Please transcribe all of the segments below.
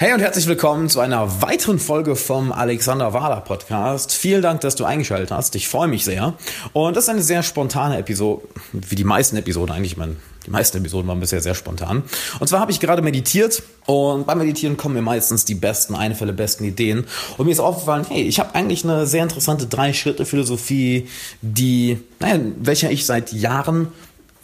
Hey und herzlich willkommen zu einer weiteren Folge vom Alexander Wahler Podcast. Vielen Dank, dass du eingeschaltet hast. Ich freue mich sehr. Und das ist eine sehr spontane Episode, wie die meisten Episoden eigentlich. Ich meine, die meisten Episoden waren bisher sehr spontan. Und zwar habe ich gerade meditiert und beim Meditieren kommen mir meistens die besten Einfälle, besten Ideen. Und mir ist aufgefallen, hey, ich habe eigentlich eine sehr interessante Drei-Schritte-Philosophie, die, naja, welcher ich seit Jahren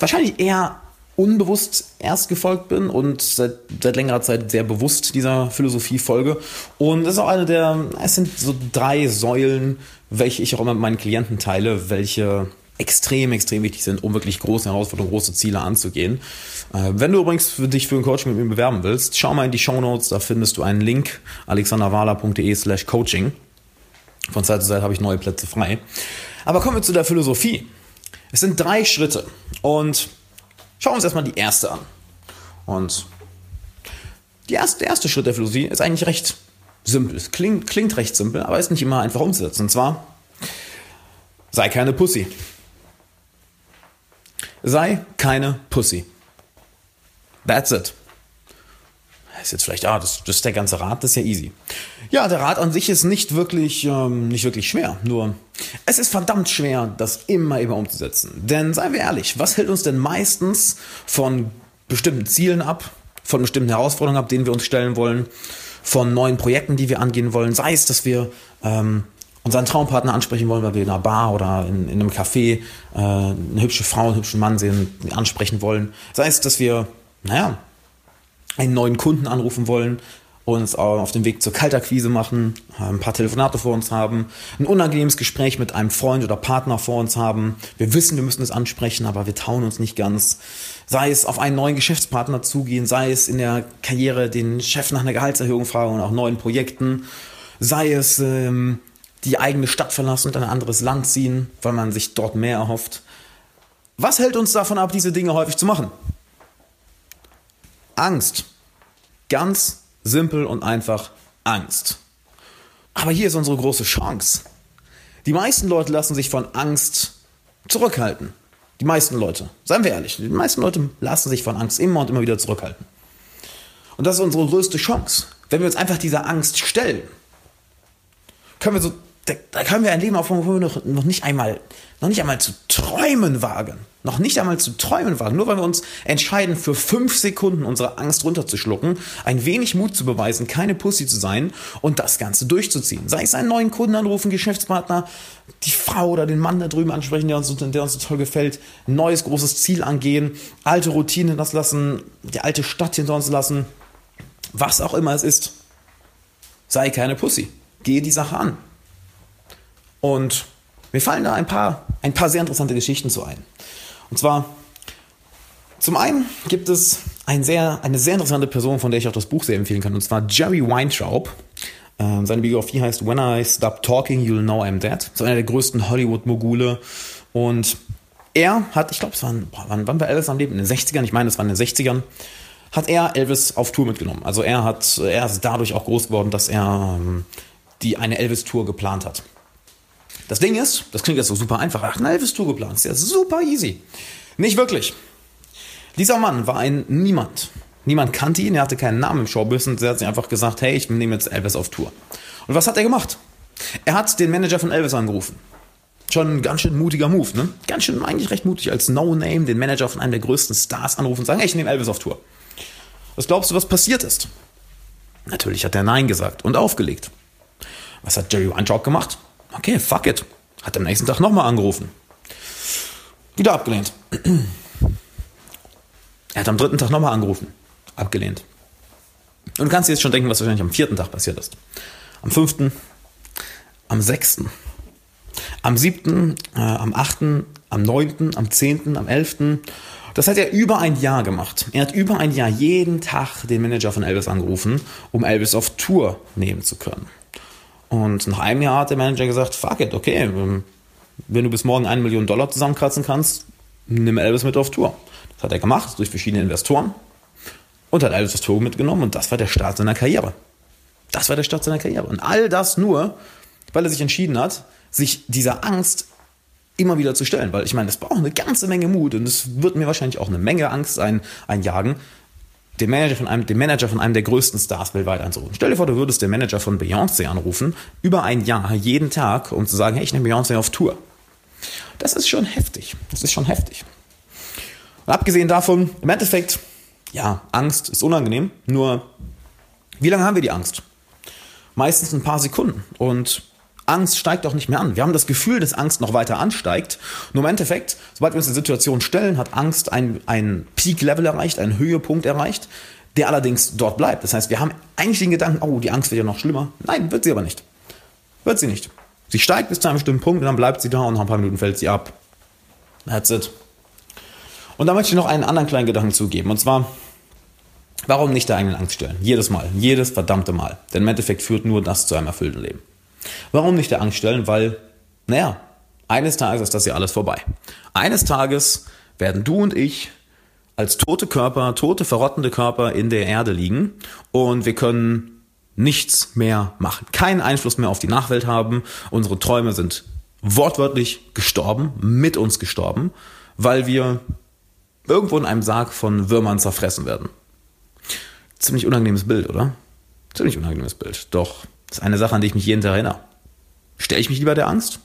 wahrscheinlich eher unbewusst erst gefolgt bin und seit, seit längerer Zeit sehr bewusst dieser Philosophie folge. Und das ist auch eine der, es sind so drei Säulen, welche ich auch immer mit meinen Klienten teile, welche extrem, extrem wichtig sind, um wirklich große Herausforderungen, große Ziele anzugehen. Äh, wenn du übrigens für dich für ein Coaching mit mir bewerben willst, schau mal in die Show Notes, da findest du einen Link, alexanderwala.de slash coaching. Von Zeit zu Zeit habe ich neue Plätze frei. Aber kommen wir zu der Philosophie. Es sind drei Schritte und Schauen wir uns erstmal die erste an. Und erste, der erste Schritt der Philosophie ist eigentlich recht simpel. Es klingt, klingt recht simpel, aber ist nicht immer einfach umzusetzen. Und zwar, sei keine Pussy. Sei keine Pussy. That's it. Ist jetzt vielleicht, ah, das, das ist der ganze Rat, das ist ja easy. Ja, der Rat an sich ist nicht wirklich, ähm, nicht wirklich schwer. Nur, es ist verdammt schwer, das immer, immer umzusetzen. Denn seien wir ehrlich, was hält uns denn meistens von bestimmten Zielen ab, von bestimmten Herausforderungen ab, denen wir uns stellen wollen, von neuen Projekten, die wir angehen wollen? Sei es, dass wir ähm, unseren Traumpartner ansprechen wollen, weil wir in einer Bar oder in, in einem Café äh, eine hübsche Frau, einen hübschen Mann sehen, ansprechen wollen. Sei es, dass wir, naja, einen neuen Kunden anrufen wollen, uns auf dem Weg zur Kaltakquise machen, ein paar Telefonate vor uns haben, ein unangenehmes Gespräch mit einem Freund oder Partner vor uns haben. Wir wissen, wir müssen es ansprechen, aber wir trauen uns nicht ganz. Sei es auf einen neuen Geschäftspartner zugehen, sei es in der Karriere den Chef nach einer Gehaltserhöhung fragen und auch neuen Projekten, sei es ähm, die eigene Stadt verlassen und in ein anderes Land ziehen, weil man sich dort mehr erhofft. Was hält uns davon ab, diese Dinge häufig zu machen? Angst. Ganz simpel und einfach Angst. Aber hier ist unsere große Chance. Die meisten Leute lassen sich von Angst zurückhalten. Die meisten Leute, seien wir ehrlich, die meisten Leute lassen sich von Angst immer und immer wieder zurückhalten. Und das ist unsere größte Chance. Wenn wir uns einfach dieser Angst stellen, können wir so da, da können wir ein Leben aufbauen, wo wir noch, noch, nicht einmal, noch nicht einmal zu träumen wagen. Noch nicht einmal zu träumen wagen. Nur weil wir uns entscheiden, für fünf Sekunden unsere Angst runterzuschlucken, ein wenig Mut zu beweisen, keine Pussy zu sein und das Ganze durchzuziehen. Sei es einen neuen Kunden anrufen, Geschäftspartner, die Frau oder den Mann da drüben ansprechen, der uns, der uns so toll gefällt, ein neues großes Ziel angehen, alte Routinen das lassen, die alte Stadt hinter uns lassen, was auch immer es ist. Sei keine Pussy. Gehe die Sache an. Und mir fallen da ein paar, ein paar sehr interessante Geschichten zu ein. Und zwar, zum einen gibt es ein sehr, eine sehr interessante Person, von der ich auch das Buch sehr empfehlen kann, und zwar Jerry Weintraub. Ähm, seine Biografie heißt When I Stop Talking, You'll Know I'm Dead. So einer der größten Hollywood-Mogule. Und er hat, ich glaube, es waren, wann, wann war Elvis am Leben? In den 60ern, ich meine, es war in den 60ern, hat er Elvis auf Tour mitgenommen. Also er hat, er ist dadurch auch groß geworden, dass er ähm, die eine Elvis-Tour geplant hat. Das Ding ist, das klingt jetzt so super einfach, ach, eine Elvis-Tour geplant, ist ja super easy. Nicht wirklich. Dieser Mann war ein Niemand. Niemand kannte ihn, er hatte keinen Namen im Showbusiness, er hat sich einfach gesagt, hey, ich nehme jetzt Elvis auf Tour. Und was hat er gemacht? Er hat den Manager von Elvis angerufen. Schon ein ganz schön mutiger Move, ne? Ganz schön eigentlich recht mutig als No-Name den Manager von einem der größten Stars anrufen und sagen, hey, ich nehme Elvis auf Tour. Was glaubst du, was passiert ist? Natürlich hat er Nein gesagt und aufgelegt. Was hat Jerry Weintraub gemacht? Okay, fuck it. Hat am nächsten Tag nochmal angerufen. Wieder abgelehnt. Er hat am dritten Tag nochmal angerufen. Abgelehnt. Und kannst dir jetzt schon denken, was wahrscheinlich am vierten Tag passiert ist. Am fünften, am sechsten, am siebten, äh, am achten, am neunten, am zehnten, am elften. Das hat er über ein Jahr gemacht. Er hat über ein Jahr jeden Tag den Manager von Elvis angerufen, um Elvis auf Tour nehmen zu können. Und nach einem Jahr hat der Manager gesagt, fuck it, okay, ähm, wenn du bis morgen eine Million Dollar zusammenkratzen kannst, nimm Elvis mit auf Tour. Das hat er gemacht durch verschiedene Investoren und hat Elvis auf Tour mitgenommen und das war der Start seiner Karriere. Das war der Start seiner Karriere. Und all das nur, weil er sich entschieden hat, sich dieser Angst immer wieder zu stellen. Weil ich meine, das braucht eine ganze Menge Mut und es wird mir wahrscheinlich auch eine Menge Angst ein, einjagen, den Manager von einem, den Manager von einem der größten Stars weltweit anzurufen. Stell dir vor, du würdest den Manager von Beyoncé anrufen, über ein Jahr, jeden Tag, um zu sagen, hey, ich nehme Beyoncé auf Tour. Das ist schon heftig. Das ist schon heftig. Und abgesehen davon, im Endeffekt, ja, Angst ist unangenehm, nur wie lange haben wir die Angst? Meistens ein paar Sekunden. Und Angst steigt auch nicht mehr an. Wir haben das Gefühl, dass Angst noch weiter ansteigt. Nur im Endeffekt, sobald wir uns der Situation stellen, hat Angst ein, ein Peak-Level erreicht, einen Höhepunkt erreicht, der allerdings dort bleibt. Das heißt, wir haben eigentlich den Gedanken, oh, die Angst wird ja noch schlimmer. Nein, wird sie aber nicht. Wird sie nicht. Sie steigt bis zu einem bestimmten Punkt und dann bleibt sie da und nach ein paar Minuten fällt sie ab. That's it. Und da möchte ich noch einen anderen kleinen Gedanken zugeben. Und zwar, warum nicht der eigenen Angst stellen? Jedes Mal. Jedes verdammte Mal. Denn im Endeffekt führt nur das zu einem erfüllten Leben. Warum nicht der Angst stellen? Weil, naja, eines Tages ist das ja alles vorbei. Eines Tages werden du und ich als tote Körper, tote, verrottende Körper in der Erde liegen und wir können nichts mehr machen, keinen Einfluss mehr auf die Nachwelt haben. Unsere Träume sind wortwörtlich gestorben, mit uns gestorben, weil wir irgendwo in einem Sarg von Würmern zerfressen werden. Ziemlich unangenehmes Bild, oder? Ziemlich unangenehmes Bild. Doch das ist eine Sache, an die ich mich jeden Tag erinnere. Stelle ich mich lieber der Angst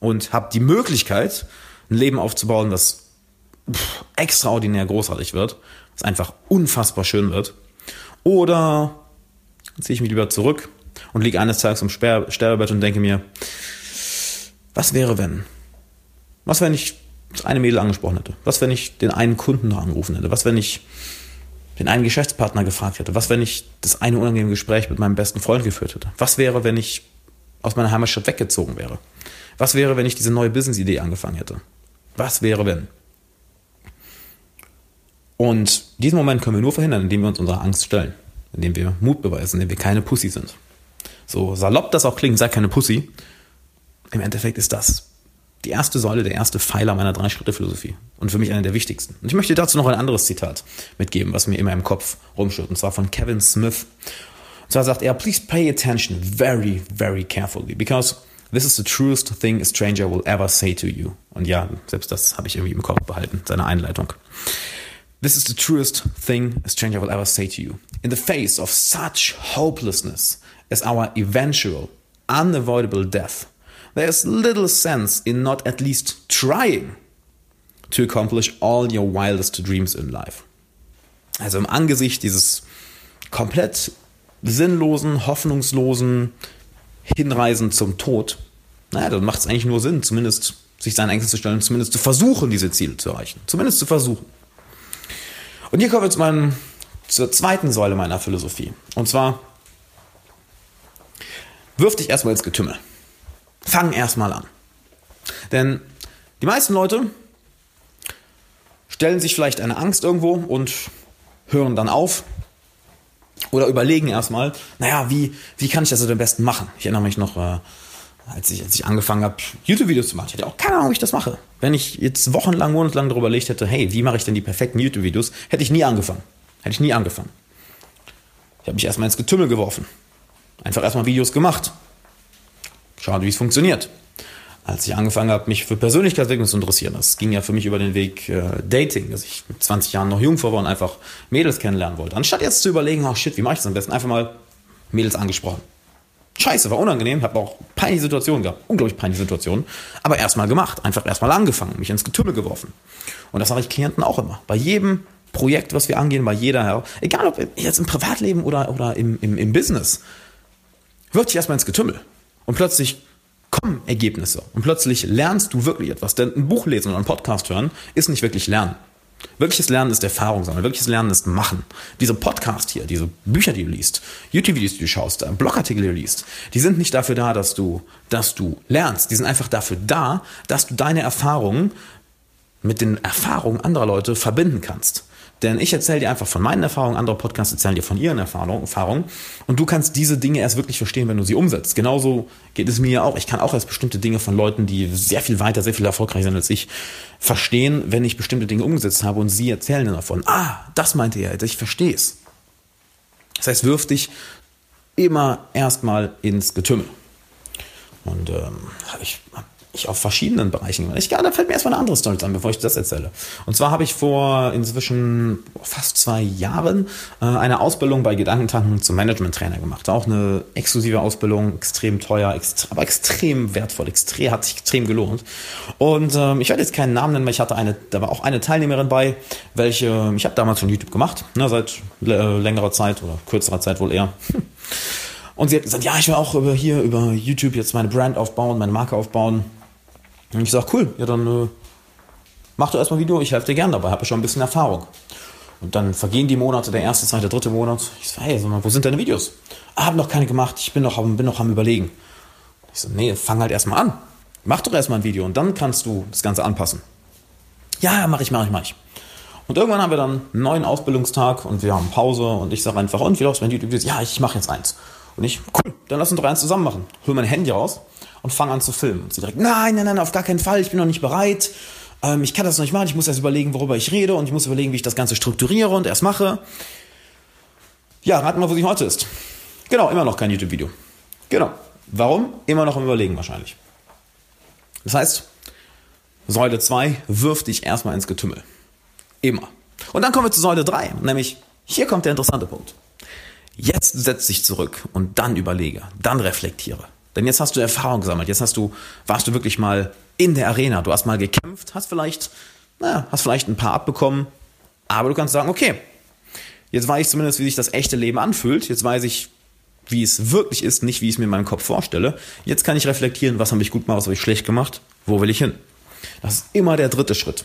und habe die Möglichkeit, ein Leben aufzubauen, das pff, extraordinär großartig wird, was einfach unfassbar schön wird. Oder ziehe ich mich lieber zurück und liege eines Tages im Sterbebett und denke mir, was wäre wenn? Was, wenn ich das eine Mädel angesprochen hätte? Was, wenn ich den einen Kunden angerufen hätte? Was, wenn ich den einen Geschäftspartner gefragt hätte? Was, wenn ich das eine unangenehme Gespräch mit meinem besten Freund geführt hätte? Was wäre, wenn ich aus meiner Heimatstadt weggezogen wäre? Was wäre, wenn ich diese neue Business-Idee angefangen hätte? Was wäre, wenn? Und diesen Moment können wir nur verhindern, indem wir uns unserer Angst stellen, indem wir Mut beweisen, indem wir keine Pussy sind. So salopp das auch klingt, sei keine Pussy. Im Endeffekt ist das die erste Säule, der erste Pfeiler meiner Drei-Schritte-Philosophie. Und für mich einer der wichtigsten. Und ich möchte dazu noch ein anderes Zitat mitgeben, was mir immer im Kopf rumschwirrt. Und zwar von Kevin Smith. Und zwar sagt er, please pay attention very, very carefully, because this is the truest thing a stranger will ever say to you. Und ja, selbst das habe ich irgendwie im Kopf behalten, seine Einleitung. This is the truest thing a stranger will ever say to you. In the face of such hopelessness as our eventual, unavoidable death, there's little sense in not at least trying to accomplish all your wildest dreams in life. Also im Angesicht dieses komplett sinnlosen, hoffnungslosen Hinreisen zum Tod, naja, dann macht es eigentlich nur Sinn, zumindest sich seinen Ängsten zu stellen, zumindest zu versuchen, diese Ziele zu erreichen. Zumindest zu versuchen. Und hier kommen wir zu meinem, zur zweiten Säule meiner Philosophie. Und zwar, wirf dich erstmal ins Getümmel. Fang erstmal an. Denn die meisten Leute stellen sich vielleicht eine Angst irgendwo und hören dann auf oder überlegen erstmal, naja, wie, wie kann ich das denn am besten machen? Ich erinnere mich noch, äh, als, ich, als ich angefangen habe, YouTube-Videos zu machen. Ich hatte auch keine Ahnung, wie ich das mache. Wenn ich jetzt wochenlang, monatelang darüber überlegt hätte, hey, wie mache ich denn die perfekten YouTube-Videos, hätte ich nie angefangen. Hätte ich nie angefangen. Ich habe mich erstmal ins Getümmel geworfen. Einfach erstmal Videos gemacht schauen, wie es funktioniert. Als ich angefangen habe, mich für Persönlichkeitsentwicklung zu interessieren, das ging ja für mich über den Weg äh, Dating, dass ich mit 20 Jahren noch Jungfrau war und einfach Mädels kennenlernen wollte. Anstatt jetzt zu überlegen, oh shit, wie mache ich das am besten, einfach mal Mädels angesprochen. Scheiße, war unangenehm, habe auch peinliche Situationen gehabt, unglaublich peinliche Situationen, aber erstmal gemacht, einfach erstmal angefangen, mich ins Getümmel geworfen. Und das sage ich Klienten auch immer. Bei jedem Projekt, was wir angehen, bei jeder, egal ob jetzt im Privatleben oder, oder im, im, im Business, wirf dich erstmal ins Getümmel. Und plötzlich kommen Ergebnisse. Und plötzlich lernst du wirklich etwas. Denn ein Buch lesen oder einen Podcast hören ist nicht wirklich Lernen. Wirkliches Lernen ist Erfahrung sammeln. Wirkliches Lernen ist Machen. Diese Podcast hier, diese Bücher, die du liest, YouTube-Videos, die du schaust, Blogartikel, die du liest, die sind nicht dafür da, dass du, dass du lernst. Die sind einfach dafür da, dass du deine Erfahrungen mit den Erfahrungen anderer Leute verbinden kannst. Denn ich erzähle dir einfach von meinen Erfahrungen, andere Podcasts erzählen dir von ihren Erfahrungen. Und du kannst diese Dinge erst wirklich verstehen, wenn du sie umsetzt. Genauso geht es mir auch. Ich kann auch erst bestimmte Dinge von Leuten, die sehr viel weiter, sehr viel erfolgreicher sind als ich, verstehen, wenn ich bestimmte Dinge umgesetzt habe und sie erzählen dann davon. Ah, das meinte er, ich verstehe es. Das heißt, wirf dich immer erstmal ins Getümmel. Und ähm, ich ich auf verschiedenen Bereichen. Ich, da fällt mir erstmal eine andere Story an, bevor ich das erzähle. Und zwar habe ich vor inzwischen fast zwei Jahren äh, eine Ausbildung bei Gedankentanken zum Management-Trainer gemacht. Auch eine exklusive Ausbildung, extrem teuer, extre aber extrem wertvoll, extrem, hat sich extrem gelohnt. Und ähm, ich werde jetzt keinen Namen nennen, weil ich hatte eine, da war auch eine Teilnehmerin bei, welche, ich habe damals schon YouTube gemacht, ne, seit längerer Zeit oder kürzerer Zeit wohl eher. Und sie hat gesagt, ja, ich will auch über hier über YouTube jetzt meine Brand aufbauen, meine Marke aufbauen. Und ich sage, cool, ja dann äh, mach du erstmal ein Video, ich helfe dir gern dabei, habe schon ein bisschen Erfahrung. Und dann vergehen die Monate, der erste, zweite, dritte Monat. Ich so, hey, sag mal, wo sind deine Videos? Ah, hab noch keine gemacht, ich bin noch, bin noch am überlegen. Ich so, nee, fang halt erstmal an. Mach doch erstmal ein Video und dann kannst du das Ganze anpassen. Ja, mach ich, mach ich, mach ich. Und irgendwann haben wir dann einen neuen Ausbildungstag und wir haben Pause und ich sage einfach, und wie läuft's mein YouTube-Videos? Ja, ich mache jetzt eins. Und ich, cool, dann lass uns doch eins zusammen machen. Hol mein Handy raus und fange an zu filmen. Und sie direkt, nein, nein, nein, auf gar keinen Fall, ich bin noch nicht bereit. Ähm, ich kann das noch nicht machen, ich muss erst überlegen, worüber ich rede und ich muss überlegen, wie ich das Ganze strukturiere und erst mache. Ja, raten mal, wo sie heute ist. Genau, immer noch kein YouTube-Video. Genau. Warum? Immer noch im Überlegen wahrscheinlich. Das heißt, Säule 2 wirft dich erstmal ins Getümmel. Immer. Und dann kommen wir zu Säule 3, nämlich hier kommt der interessante Punkt. Jetzt setz dich zurück und dann überlege, dann reflektiere. Denn jetzt hast du Erfahrung gesammelt, jetzt hast du, warst du wirklich mal in der Arena, du hast mal gekämpft, hast vielleicht, naja, hast vielleicht ein paar abbekommen, aber du kannst sagen, okay, jetzt weiß ich zumindest, wie sich das echte Leben anfühlt, jetzt weiß ich, wie es wirklich ist, nicht wie ich es mir in meinem Kopf vorstelle. Jetzt kann ich reflektieren, was habe ich gut gemacht, was habe ich schlecht gemacht, wo will ich hin. Das ist immer der dritte Schritt.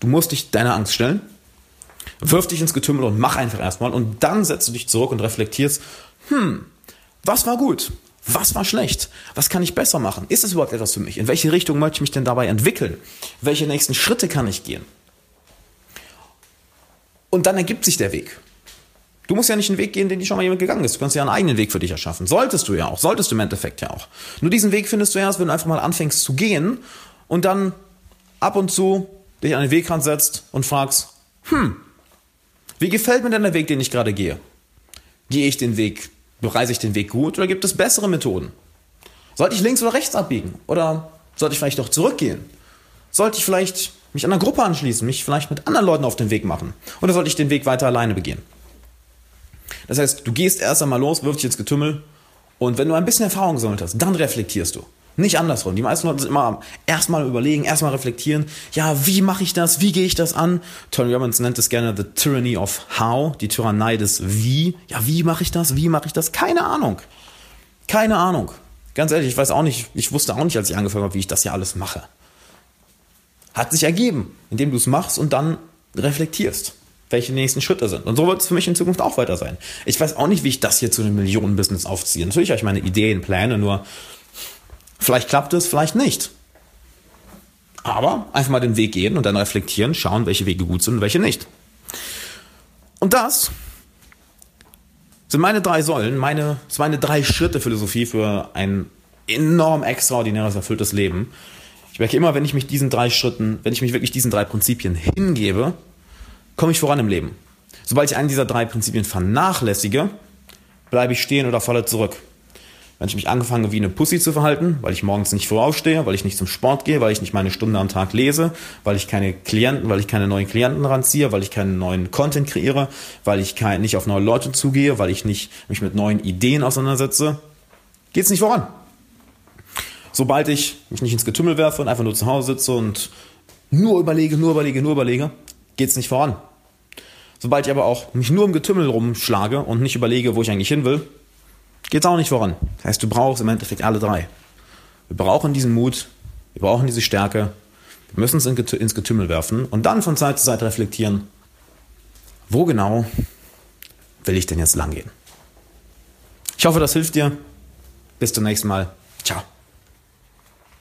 Du musst dich deiner Angst stellen, wirf dich ins Getümmel und mach einfach erstmal und dann setzt du dich zurück und reflektierst, hm, was war gut? Was war schlecht? Was kann ich besser machen? Ist das überhaupt etwas für mich? In welche Richtung möchte ich mich denn dabei entwickeln? Welche nächsten Schritte kann ich gehen? Und dann ergibt sich der Weg. Du musst ja nicht einen Weg gehen, den die schon mal jemand gegangen ist. Du kannst ja einen eigenen Weg für dich erschaffen. Solltest du ja auch. Solltest du im Endeffekt ja auch. Nur diesen Weg findest du erst, wenn du einfach mal anfängst zu gehen und dann ab und zu dich an den Wegrand setzt und fragst, hm, wie gefällt mir denn der Weg, den ich gerade gehe? Gehe ich den Weg, bereise ich den Weg gut oder gibt es bessere Methoden? Sollte ich links oder rechts abbiegen? Oder sollte ich vielleicht doch zurückgehen? Sollte ich vielleicht mich einer Gruppe anschließen, mich vielleicht mit anderen Leuten auf den Weg machen? Oder sollte ich den Weg weiter alleine begehen? Das heißt, du gehst erst einmal los, wirfst dich ins Getümmel und wenn du ein bisschen Erfahrung gesammelt hast, dann reflektierst du. Nicht andersrum. Die meisten Leute sind immer erstmal überlegen, erstmal reflektieren. Ja, wie mache ich das? Wie gehe ich das an? Tony Robbins nennt es gerne the tyranny of how, die Tyrannei des Wie. Ja, wie mache ich das? Wie mache ich das? Keine Ahnung. Keine Ahnung. Ganz ehrlich, ich weiß auch nicht, ich wusste auch nicht, als ich angefangen habe, wie ich das hier alles mache. Hat sich ergeben, indem du es machst und dann reflektierst, welche nächsten Schritte sind. Und so wird es für mich in Zukunft auch weiter sein. Ich weiß auch nicht, wie ich das hier zu einem Millionen-Business aufziehe. Natürlich habe ich meine Ideen, Pläne, nur Vielleicht klappt es, vielleicht nicht. Aber einfach mal den Weg gehen und dann reflektieren, schauen, welche Wege gut sind und welche nicht. Und das sind meine drei Säulen, meine, meine drei Schritte Philosophie für ein enorm extraordinäres, erfülltes Leben. Ich merke immer, wenn ich mich diesen drei Schritten, wenn ich mich wirklich diesen drei Prinzipien hingebe, komme ich voran im Leben. Sobald ich einen dieser drei Prinzipien vernachlässige, bleibe ich stehen oder falle zurück wenn ich mich angefangen wie eine Pussy zu verhalten, weil ich morgens nicht vorausstehe, weil ich nicht zum Sport gehe, weil ich nicht meine Stunde am Tag lese, weil ich keine Klienten, weil ich keine neuen Klienten ranziehe, weil ich keinen neuen Content kreiere, weil ich kein, nicht auf neue Leute zugehe, weil ich nicht mich mit neuen Ideen auseinandersetze, geht's nicht voran. Sobald ich mich nicht ins Getümmel werfe und einfach nur zu Hause sitze und nur überlege, nur überlege, nur überlege, geht's nicht voran. Sobald ich aber auch mich nur im Getümmel rumschlage und nicht überlege, wo ich eigentlich hin will, geht es auch nicht voran. Das heißt, du brauchst im Endeffekt alle drei. Wir brauchen diesen Mut, wir brauchen diese Stärke, wir müssen es ins Getümmel werfen und dann von Zeit zu Zeit reflektieren, wo genau will ich denn jetzt langgehen? Ich hoffe, das hilft dir. Bis zum nächsten Mal. Ciao.